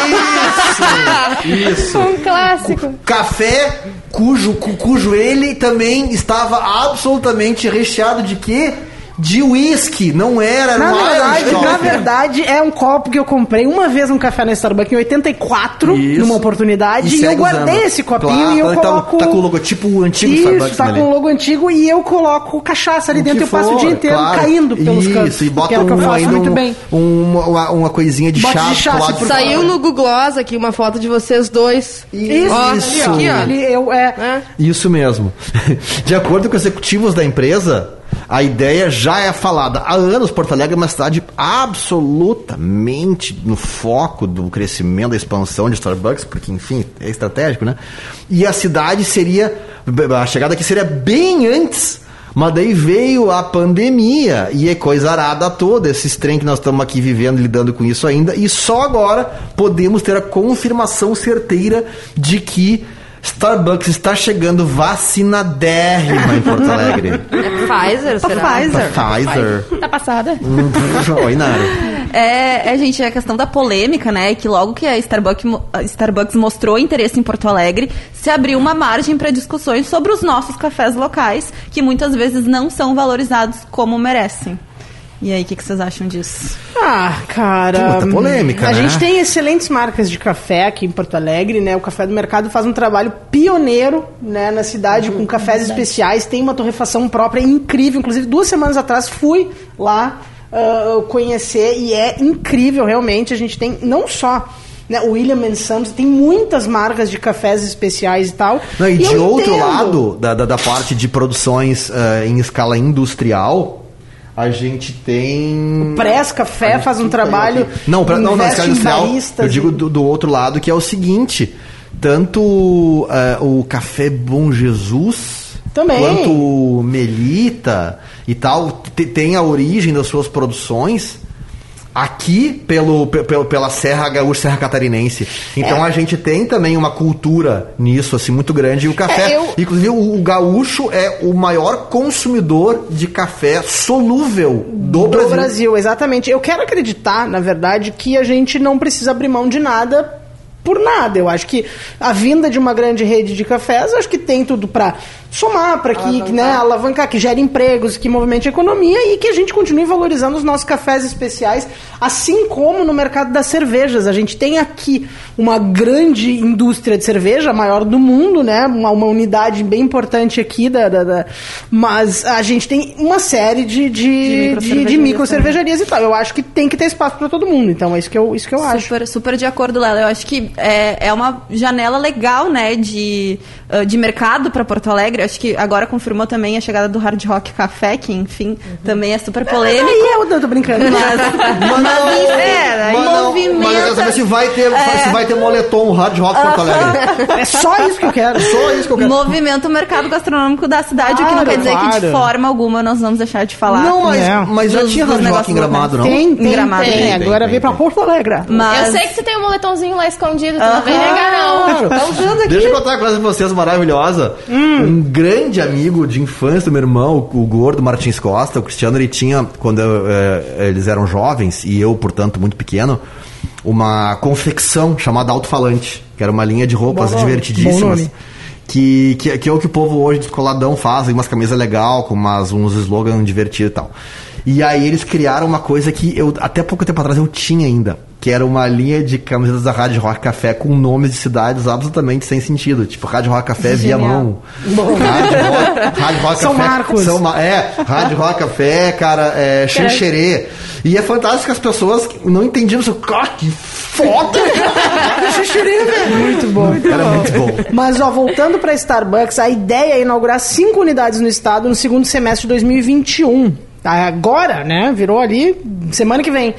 Speaker 2: Isso, isso.
Speaker 5: Um clássico.
Speaker 2: Café cujo, cu- cujo ele também estava absolutamente recheado de quê? De uísque, não era, era
Speaker 1: Na
Speaker 2: um
Speaker 1: verdade,
Speaker 2: Irish
Speaker 1: na verdade, é um copo que eu comprei uma vez um café na Starbucks em 84,
Speaker 2: Isso.
Speaker 1: numa oportunidade, e, eu
Speaker 2: segue
Speaker 1: guardei
Speaker 2: usando.
Speaker 1: esse copinho
Speaker 2: Claro,
Speaker 1: e eu
Speaker 2: tá-
Speaker 1: coloco...
Speaker 2: Tá, com o logotipo antigo
Speaker 1: Isso,
Speaker 2: Starbucks
Speaker 1: tá
Speaker 2: ali.
Speaker 1: com o logo antigo e eu coloco cachaça ali
Speaker 2: O
Speaker 1: dentro e eu passo o dia inteiro
Speaker 2: claro.
Speaker 1: caindo pelos
Speaker 2: Isso,
Speaker 1: cantos.
Speaker 2: e bota
Speaker 1: é o que eu
Speaker 2: um,
Speaker 1: faço
Speaker 2: ainda
Speaker 1: muito
Speaker 2: um-
Speaker 1: bem.
Speaker 2: um- uma, uma coisinha de
Speaker 1: Bote
Speaker 2: chá.
Speaker 1: de chá.
Speaker 4: Saiu no Google Gloss aqui uma foto de vocês dois.
Speaker 1: Isso,
Speaker 4: Ó,
Speaker 2: Isso.
Speaker 4: aqui, ó.
Speaker 1: Ele, eu, é,
Speaker 4: É.
Speaker 2: Isso mesmo. De acordo com executivos da empresa, a ideia já é falada há anos. Porto Alegre é uma cidade absolutamente no foco do crescimento, da expansão de Starbucks, porque, enfim, é estratégico, né? E a cidade seria. A chegada aqui seria bem antes. Mas daí veio a pandemia e é coisa arada toda, esse trem que nós estamos aqui vivendo, lidando com isso ainda, e só agora podemos ter a confirmação certeira de que Starbucks está chegando vacinadérrima em Porto Alegre.
Speaker 4: Pfizer, será?
Speaker 3: Pfizer.
Speaker 2: Pfizer.
Speaker 5: Tá passada?
Speaker 2: Oi, Nara.
Speaker 3: É, é, gente, a questão da polêmica, né? Que logo que a Starbucks, a Starbucks mostrou interesse em Porto Alegre, se abriu uma margem para discussões sobre os nossos cafés locais, que muitas vezes não são valorizados como merecem. E aí, o que, que vocês acham disso?
Speaker 1: Ah, cara.
Speaker 2: Puta polêmica,
Speaker 1: A
Speaker 2: né?
Speaker 1: gente tem excelentes marcas de café aqui em Porto Alegre, né? O Café do Mercado faz um trabalho pioneiro, né, na cidade com cafés especiais, tem uma torrefação própria incrível, inclusive duas semanas atrás fui lá ah, conhecer e é incrível realmente. A gente tem não só né, o William and Sons, tem muitas marcas de cafés especiais e tal.
Speaker 2: Não, e, de
Speaker 1: eu
Speaker 2: outro
Speaker 1: entendo.
Speaker 2: lado, da, da, da parte de produções eh, em escala industrial, a gente tem.
Speaker 1: O Press Café faz um trabalho.
Speaker 2: Não, pra, não,
Speaker 1: investe
Speaker 2: escala industrial.
Speaker 1: baristas
Speaker 2: Eu digo do, do outro lado, que é o seguinte: tanto eh, o Café Bom Jesus.
Speaker 1: Também.
Speaker 2: Quanto o Melita e tal, te- tem a origem das suas produções aqui pelo, pe- pelo- pela Serra Gaúcha, Serra Catarinense. Então
Speaker 1: É.
Speaker 2: a gente tem também uma cultura nisso, assim, muito grande. E o café,
Speaker 1: É, eu-
Speaker 2: inclusive o, o gaúcho é o maior consumidor de café solúvel do,
Speaker 1: do
Speaker 2: Brasil.
Speaker 1: Brasil. exatamente. Eu quero acreditar, na verdade, que a gente não precisa abrir mão de nada por nada. Eu acho que a vinda de uma grande rede de cafés, acho que tem tudo para somar, para que, que, né, alavancar, que gere empregos, que movimente a economia e que a gente continue valorizando os nossos cafés especiais, assim como no mercado das cervejas. A gente tem aqui uma grande indústria de cerveja, a maior do mundo, né? Uma, uma unidade bem importante aqui da, da- da- mas a gente tem uma série de, de, de, de microcervejarias e tal. Eu acho que tem que ter espaço para todo mundo. Então é isso que eu, isso que eu acho.
Speaker 3: Super, super de acordo, Lela. Eu acho que é, é uma janela legal, né, de, ah, de mercado para Porto Alegre. Acho que agora confirmou também a chegada do Hard Rock Café, que, enfim, também é super polêmico.
Speaker 1: Aí eu, eu tô brincando.
Speaker 3: Mas, mas, é,
Speaker 2: Mas não,
Speaker 3: movimenta...
Speaker 2: mas eu quero saber se vai ter, se vai ter moletom Hard Rock Porto Alegre.
Speaker 1: É só isso que eu quero.
Speaker 2: Só isso que eu quero.
Speaker 3: Movimenta o mercado gastronômico da cidade, o que não
Speaker 1: Claro,
Speaker 3: quer dizer que de
Speaker 1: claro.
Speaker 3: forma alguma nós vamos deixar de falar.
Speaker 2: Não, mas,
Speaker 1: É.
Speaker 2: mas já
Speaker 3: Dos-
Speaker 2: tinha Hard Rock em Gramado, não?
Speaker 1: Tem, tem,
Speaker 3: Gramado
Speaker 1: tem.
Speaker 3: tem,
Speaker 1: Agora vem pra. Porto Alegre.
Speaker 3: Mas...
Speaker 5: Eu sei que você tem um moletomzinho lá escondido, tu não vem negar, não.
Speaker 1: Tá usando aqui.
Speaker 2: Deixa eu contar uma coisa pra vocês maravilhosa. Um grande amigo de infância do meu irmão, o gordo Martins Costa, o Cristiano, ele tinha, quando eu, eh, eles eram jovens, e eu, portanto, muito pequeno, uma confecção chamada Alto-Falante, que era uma linha de roupas
Speaker 1: Bom. Bom
Speaker 2: divertidíssimas.
Speaker 1: nome.
Speaker 2: Que, que, que é o que o povo hoje descoladão faz, umas camisas legal, com umas, uns slogans divertidos e tal. E aí eles criaram uma coisa que eu até pouco tempo atrás eu tinha ainda, que era uma linha de camisetas da Rádio Rock Café com nomes de cidades absolutamente sem sentido, tipo Rádio Rock Café Viamão. Rádio Rock, Rádio Rock
Speaker 1: São
Speaker 2: Café,
Speaker 1: Marcos.
Speaker 2: São Ma- é, Rádio Rock Café, cara, é, Xanxerê. E é fantástico que as pessoas não entendiam isso. Cara, que foda! Xanxerê, velho.
Speaker 1: Muito bom.
Speaker 2: Era muito bom.
Speaker 1: Mas, ó, voltando para Starbucks, a ideia é inaugurar cinco unidades no estado no segundo semestre de 2021. Agora, né? Virou ali semana que vem.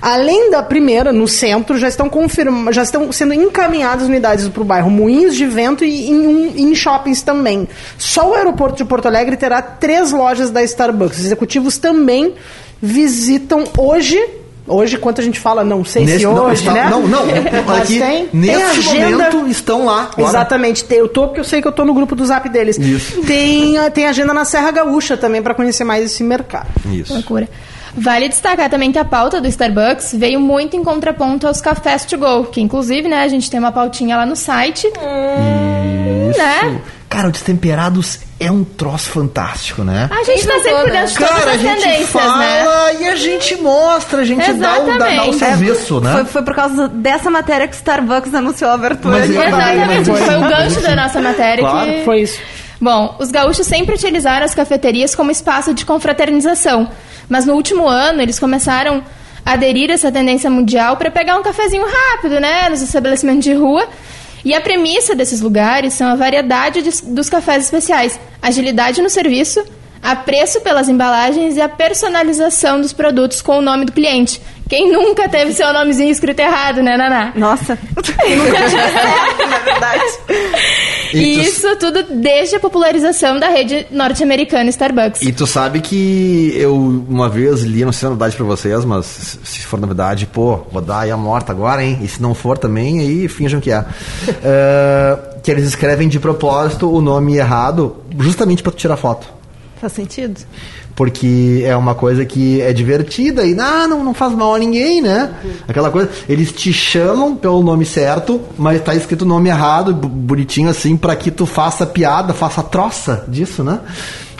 Speaker 1: Além da primeira, no centro, já estão confirma, já estão sendo encaminhadas unidades para o bairro Moinhos de Vento e em, em shoppings também. Só o aeroporto de Porto Alegre terá três lojas da Starbucks. Os executivos também visitam hoje. Hoje, quanto a gente fala, não sei se
Speaker 2: não,
Speaker 1: hoje,
Speaker 2: está-
Speaker 1: né?
Speaker 2: não, não,
Speaker 1: Mas
Speaker 2: aqui,
Speaker 1: tem, tem
Speaker 2: neste
Speaker 1: agenda.
Speaker 2: momento estão lá. agora.
Speaker 1: Exatamente, tem- eu tô porque eu sei que eu tô no grupo do Zap deles.
Speaker 2: Isso.
Speaker 1: Tem, a- tem agenda na Serra Gaúcha também para conhecer mais esse mercado.
Speaker 2: Isso.
Speaker 5: Loucura. Vale destacar também que a pauta do Starbucks veio muito em contraponto aos cafés to go, que inclusive, né, a gente tem uma pautinha lá no site. Né?
Speaker 2: Cara, o Destemperados é um troço fantástico, né?
Speaker 5: A gente tá sempre por dentro de todas
Speaker 2: Cara, a
Speaker 5: as
Speaker 2: gente
Speaker 5: tendências,
Speaker 2: fala
Speaker 5: né?
Speaker 2: e a gente mostra, a gente dá o, dá, dá o serviço, né?
Speaker 3: Foi, foi por causa dessa matéria que o Starbucks anunciou a abertura.
Speaker 2: Mas é-
Speaker 5: Exatamente,
Speaker 2: Foi.
Speaker 5: foi o gancho da nossa matéria
Speaker 2: Claro.
Speaker 5: que...
Speaker 1: Foi isso.
Speaker 5: Bom, os gaúchos sempre utilizaram as cafeterias como espaço de confraternização, mas no último ano eles começaram a aderir a essa tendência mundial para pegar um cafezinho rápido, né, nos estabelecimentos de rua. E a premissa desses lugares são a variedade de- dos cafés especiais, agilidade no serviço, apreço pelas embalagens e a personalização dos produtos com o nome do cliente. Quem nunca teve seu nomezinho escrito errado, né, Naná?
Speaker 3: Nossa. Nunca tinha certo, na verdade.
Speaker 2: E
Speaker 5: E
Speaker 2: tu-
Speaker 5: isso tudo desde a popularização da rede norte-americana Starbucks.
Speaker 2: E tu sabe que eu uma vez li, não sei se é novidade pra vocês, mas se for novidade, pô, vou dar aí a morta agora, hein? E se não for também, aí finjam que é. Eh, que eles escrevem de propósito o nome errado, justamente pra tu tirar foto.
Speaker 3: Faz sentido?
Speaker 2: Porque é uma coisa que é divertida e ah, não, não faz mal a ninguém, né? Aquela coisa. Eles te chamam pelo nome certo, mas tá escrito o nome errado, bonitinho assim, pra que tu faça piada, faça troça disso, né?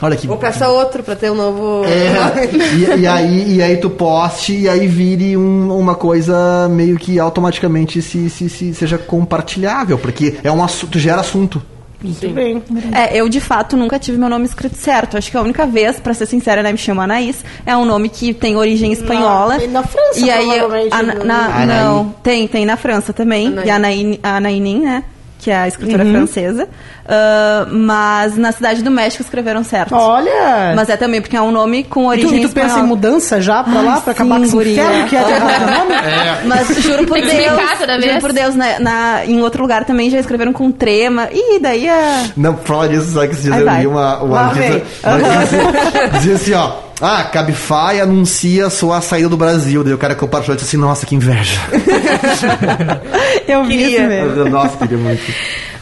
Speaker 2: Olha que.
Speaker 4: Vou peçar outro pra ter um novo.
Speaker 2: É, e, e aí, e aí tu poste e aí vire um- uma coisa meio que automaticamente se, se, se- seja compartilhável, porque é um assunto, gera assunto.
Speaker 1: Muito bem.
Speaker 3: É, eu de fato nunca tive meu nome escrito certo. Acho que a única vez, pra ser sincera, né, me chamo Anaís. É um nome que tem origem espanhola.
Speaker 1: e na França,
Speaker 3: E aí,
Speaker 1: provavelmente,
Speaker 3: Ana-
Speaker 1: né?
Speaker 3: na-
Speaker 2: Anaí.
Speaker 3: não, tem, tem na França também.
Speaker 4: Anaí.
Speaker 3: E a Anaí, a Anaínin, né? Que é a escritora
Speaker 1: Uhum.
Speaker 3: francesa. Ah, mas na cidade do México escreveram certo.
Speaker 1: Olha!
Speaker 3: Mas é também porque é um nome com
Speaker 1: E tu,
Speaker 3: origem
Speaker 1: e tu pensa em
Speaker 3: espanhola.
Speaker 1: mudança já pra lá,
Speaker 3: Ai,
Speaker 1: pra acabar
Speaker 3: sim,
Speaker 1: com esse inferno que é o nome?
Speaker 3: Mas juro por Deus, juro por Deus, na, na- em outro lugar também já escreveram com trema. Ih, daí é...
Speaker 2: Não, pra falar disso, sabe que dias
Speaker 3: Aí
Speaker 2: eu li uma, uma notícia- Dizia assim, ó. Ah, Cabify anuncia sua saída do Brasil. Daí o cara compartilhou e disse assim, nossa, que inveja.
Speaker 3: Eu vi isso mesmo.
Speaker 2: nossa, queria muito.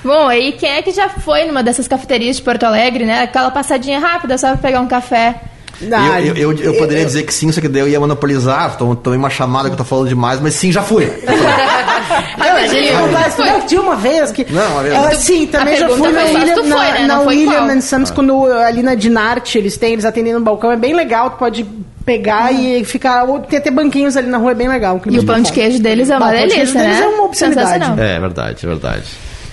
Speaker 5: Bom, aí quem é que já foi numa dessas cafeterias de Porto Alegre, né? Aquela passadinha rápida só pra pegar um café.
Speaker 1: Ah,
Speaker 2: eu, eu, eu, eu poderia dizer que sim, só que daí eu ia monopolizar. Tô, tomei uma chamada que eu tô falando demais, mas sim, já fui.
Speaker 1: Não, a gente conversa,
Speaker 5: Foi.
Speaker 1: não, tinha uma vez que.
Speaker 2: Não, uma vez.
Speaker 1: Ah, sim, também já fui na William,
Speaker 5: foi,
Speaker 1: na,
Speaker 5: né?
Speaker 1: na
Speaker 5: Não
Speaker 1: William and Sons, quando ali na Dinarte eles têm, eles atendem no balcão, é bem legal, tu pode pegar e ficar. ou Tem até banquinhos ali na rua, é bem legal. um
Speaker 5: E o
Speaker 1: muito
Speaker 5: pão de queijo deles é uma
Speaker 1: Bah, o pão de queijo
Speaker 5: delícia,
Speaker 1: deles
Speaker 5: né?
Speaker 1: é uma obscenidade.
Speaker 5: Sensacional.
Speaker 2: É verdade, é verdade.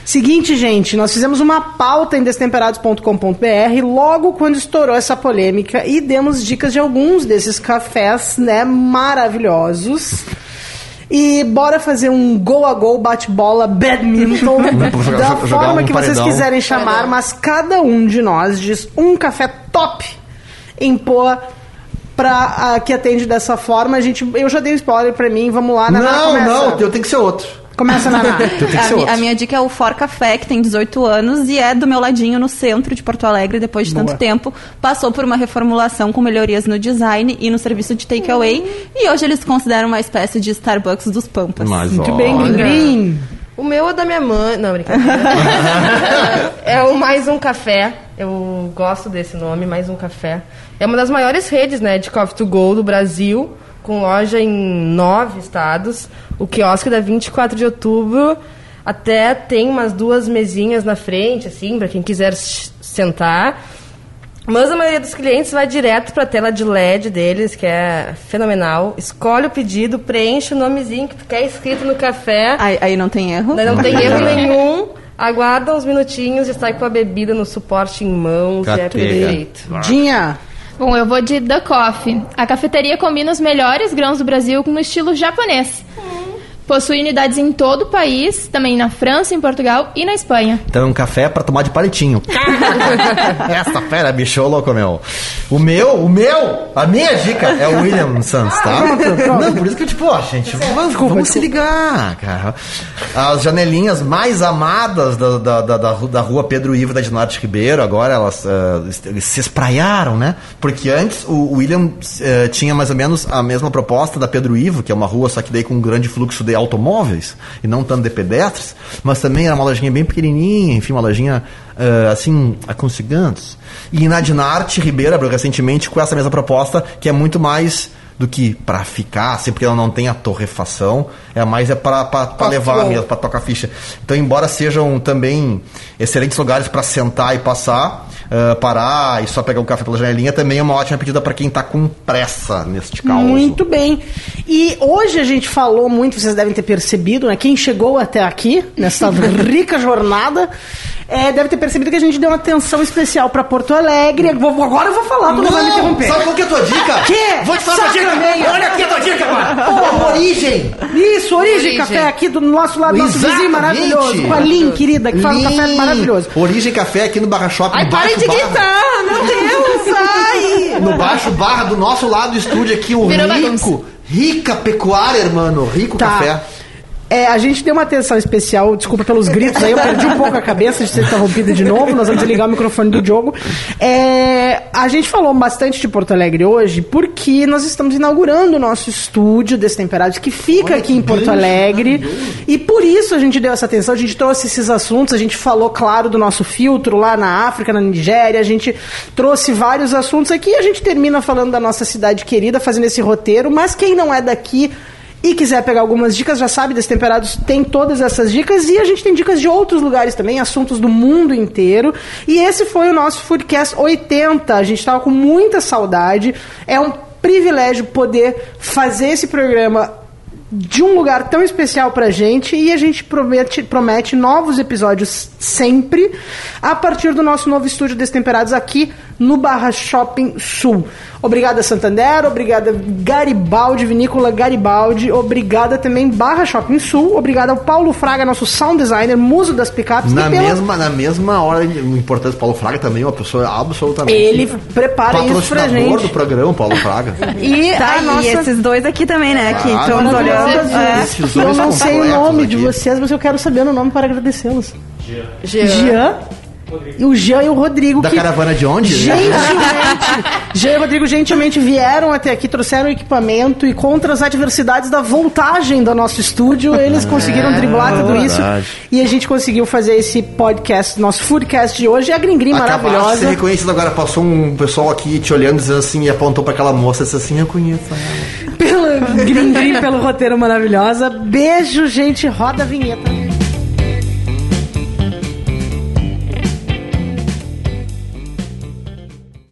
Speaker 1: Seguinte, gente, nós fizemos uma pauta em destemperados.com.br logo quando estourou essa polêmica e demos dicas de alguns desses cafés, né, maravilhosos. E bora fazer um gol a gol bate-bola badminton da forma
Speaker 2: um
Speaker 1: que vocês
Speaker 2: paredão.
Speaker 1: quiserem chamar, mas cada um de nós diz um café top em Poa pra, ah, que atende dessa forma. A gente, eu já dei um spoiler pra mim, vamos lá, Naná,
Speaker 2: não,
Speaker 1: começa.
Speaker 2: não, eu tenho que ser outro.
Speaker 1: Começa.
Speaker 2: Tem que
Speaker 3: A, mi- a minha dica é o For Café, que tem 18 anos e é do meu ladinho no centro de Porto Alegre, depois de
Speaker 1: Boa.
Speaker 3: tanto tempo. Passou por uma reformulação com melhorias no design e no serviço de takeaway. E hoje eles consideram uma espécie de Starbucks dos Pampas.
Speaker 2: Mas,
Speaker 1: Muito
Speaker 2: olha.
Speaker 1: bem, Green.
Speaker 4: O meu é da minha mãe. Não, brincadeira. é o Mais Um Café. Eu gosto desse nome, Mais Um Café. É uma das maiores redes né, de coffee to go do Brasil, com loja em nove estados. O quiosque da 24 de outubro até tem umas duas mesinhas na frente, assim, para quem quiser sentar. Mas a maioria dos clientes vai direto para a tela de LED deles, que é fenomenal. Escolhe o pedido, preenche o nomezinho que tu quer escrito no café.
Speaker 3: Aí, aí não tem erro.
Speaker 4: Não tem erro nenhum. Aguarda uns minutinhos e sai com a bebida no suporte em mãos. E é perfeito.
Speaker 1: Dinha.
Speaker 5: Bom, eu vou de The Coffee. A cafeteria combina os melhores grãos do Brasil no estilo japonês. Possui unidades em todo o país, também na França, em Portugal e na Espanha.
Speaker 2: Então é um café pra tomar de palitinho. Essa fera, bicho, louco, meu. O meu, o meu, a minha dica é o William Sanz, tá? Não, por isso que eu, tipo, ó, gente, vamos, vamos se ligar, cara. As janelinhas mais amadas da, da, da, da ru- da rua Pedro Ivo da Dinarte Ribeiro, agora elas ah, eles se espraiaram, né? Porque antes o William eh, tinha mais ou menos a mesma proposta da Pedro Ivo, que é uma rua só que daí com um grande fluxo de automóveis e não tanto de pedestres, mas também era uma lojinha bem pequenininha, enfim, uma lojinha ah, assim, aconchegantes. E na Dinarte Ribeiro abriu recentemente com essa mesma proposta, que é muito mais do que para ficar, assim, porque ela não tem a torrefação, é mais é para levar mesmo, para tocar ficha. Então, embora sejam também excelentes lugares para sentar e passar, ah, parar e só pegar um café pela janelinha, também é uma ótima pedida para quem tá com pressa neste caos.
Speaker 1: Muito bem. E hoje a gente falou muito, vocês devem ter percebido, né? Quem chegou até aqui, nessa rica jornada, é, deve ter percebido que a gente deu uma atenção especial para Porto Alegre. Vou- agora eu vou falar, tu não vai me interromper.
Speaker 2: Sabe qual que é a tua dica?
Speaker 1: Quê?
Speaker 2: Vou te falar a tua dica! Olha aqui a tua dica, mano! Pô, origem!
Speaker 1: Isso, Origem,
Speaker 4: Origem.
Speaker 1: Café aqui do nosso lado, nosso vizinho maravilhoso. Com a Lin, querida, que faz um café
Speaker 2: Lin.
Speaker 1: Maravilhoso.
Speaker 2: Origem Café aqui no Barra Shopping.
Speaker 4: Ai,
Speaker 2: no
Speaker 4: parem
Speaker 2: Baixo
Speaker 4: de
Speaker 2: Barra.
Speaker 4: gritar! Meu Deus! Ai!
Speaker 2: No Baixo Barra, do nosso lado do estúdio aqui, o
Speaker 5: Virou
Speaker 2: rico, rica pecuária, hermano, rico
Speaker 1: Tá.
Speaker 2: café.
Speaker 1: É, a gente deu uma atenção especial, desculpa pelos gritos aí, eu perdi um pouco a cabeça de ser interrompida de novo, nós vamos desligar o microfone do Diogo. É, a gente falou bastante de Porto Alegre hoje porque nós estamos inaugurando o nosso estúdio Destemperados, que fica aqui em Porto Alegre, e por isso a gente deu essa atenção, a gente trouxe esses assuntos, a gente falou, claro, do nosso filtro lá na África, na Nigéria, a gente trouxe vários assuntos aqui, e a gente termina falando da nossa cidade querida, fazendo esse roteiro, mas quem não é daqui e quiser pegar algumas dicas, já sabe, Destemperados tem todas essas dicas e a gente tem dicas de outros lugares também, assuntos do mundo inteiro. E esse foi o nosso Foodcast 80. A gente estava com muita saudade. É um privilégio poder fazer esse programa de um lugar tão especial pra gente e a gente promete, promete novos episódios sempre a partir do nosso novo estúdio Destemperados aqui no Barra Shopping Sul. Obrigada Santander, obrigada Garibaldi, Vinícola Garibaldi, obrigada também Barra Shopping Sul, obrigada ao Paulo Fraga, nosso sound designer, muso das picapes.
Speaker 2: Na
Speaker 1: pela-
Speaker 2: mesma, na mesma hora, o importante, Paulo Fraga também é uma pessoa absolutamente.
Speaker 1: Ele prepara isso pra gente.
Speaker 2: do programa, Paulo Fraga.
Speaker 1: E
Speaker 3: Tá,
Speaker 1: a nossa...
Speaker 3: e esses dois aqui também, né? Que
Speaker 2: Ah, maravilhoso.
Speaker 3: olhando. É.
Speaker 1: Eu não sei o nome de
Speaker 2: aqui.
Speaker 1: vocês, mas eu quero saber o nome para agradecê-los.
Speaker 4: Jean.
Speaker 1: Jean. E o Jean e o Rodrigo.
Speaker 2: Da
Speaker 1: que
Speaker 2: caravana de onde?
Speaker 1: Gentilmente, Jean e Rodrigo gentilmente vieram até aqui, trouxeram equipamento e contra as adversidades da voltagem do nosso estúdio, eles conseguiram driblar tudo isso. E a gente conseguiu fazer esse podcast, nosso foodcast de hoje. É a Gringrim
Speaker 2: de ser
Speaker 1: maravilhosa.
Speaker 2: reconhecido agora. Passou um pessoal aqui te olhando dizendo assim e apontou pra aquela moça e disse assim: Eu conheço ela.
Speaker 1: Pelo Gringrim, pelo roteiro maravilhosa. Beijo, gente. Roda a vinheta.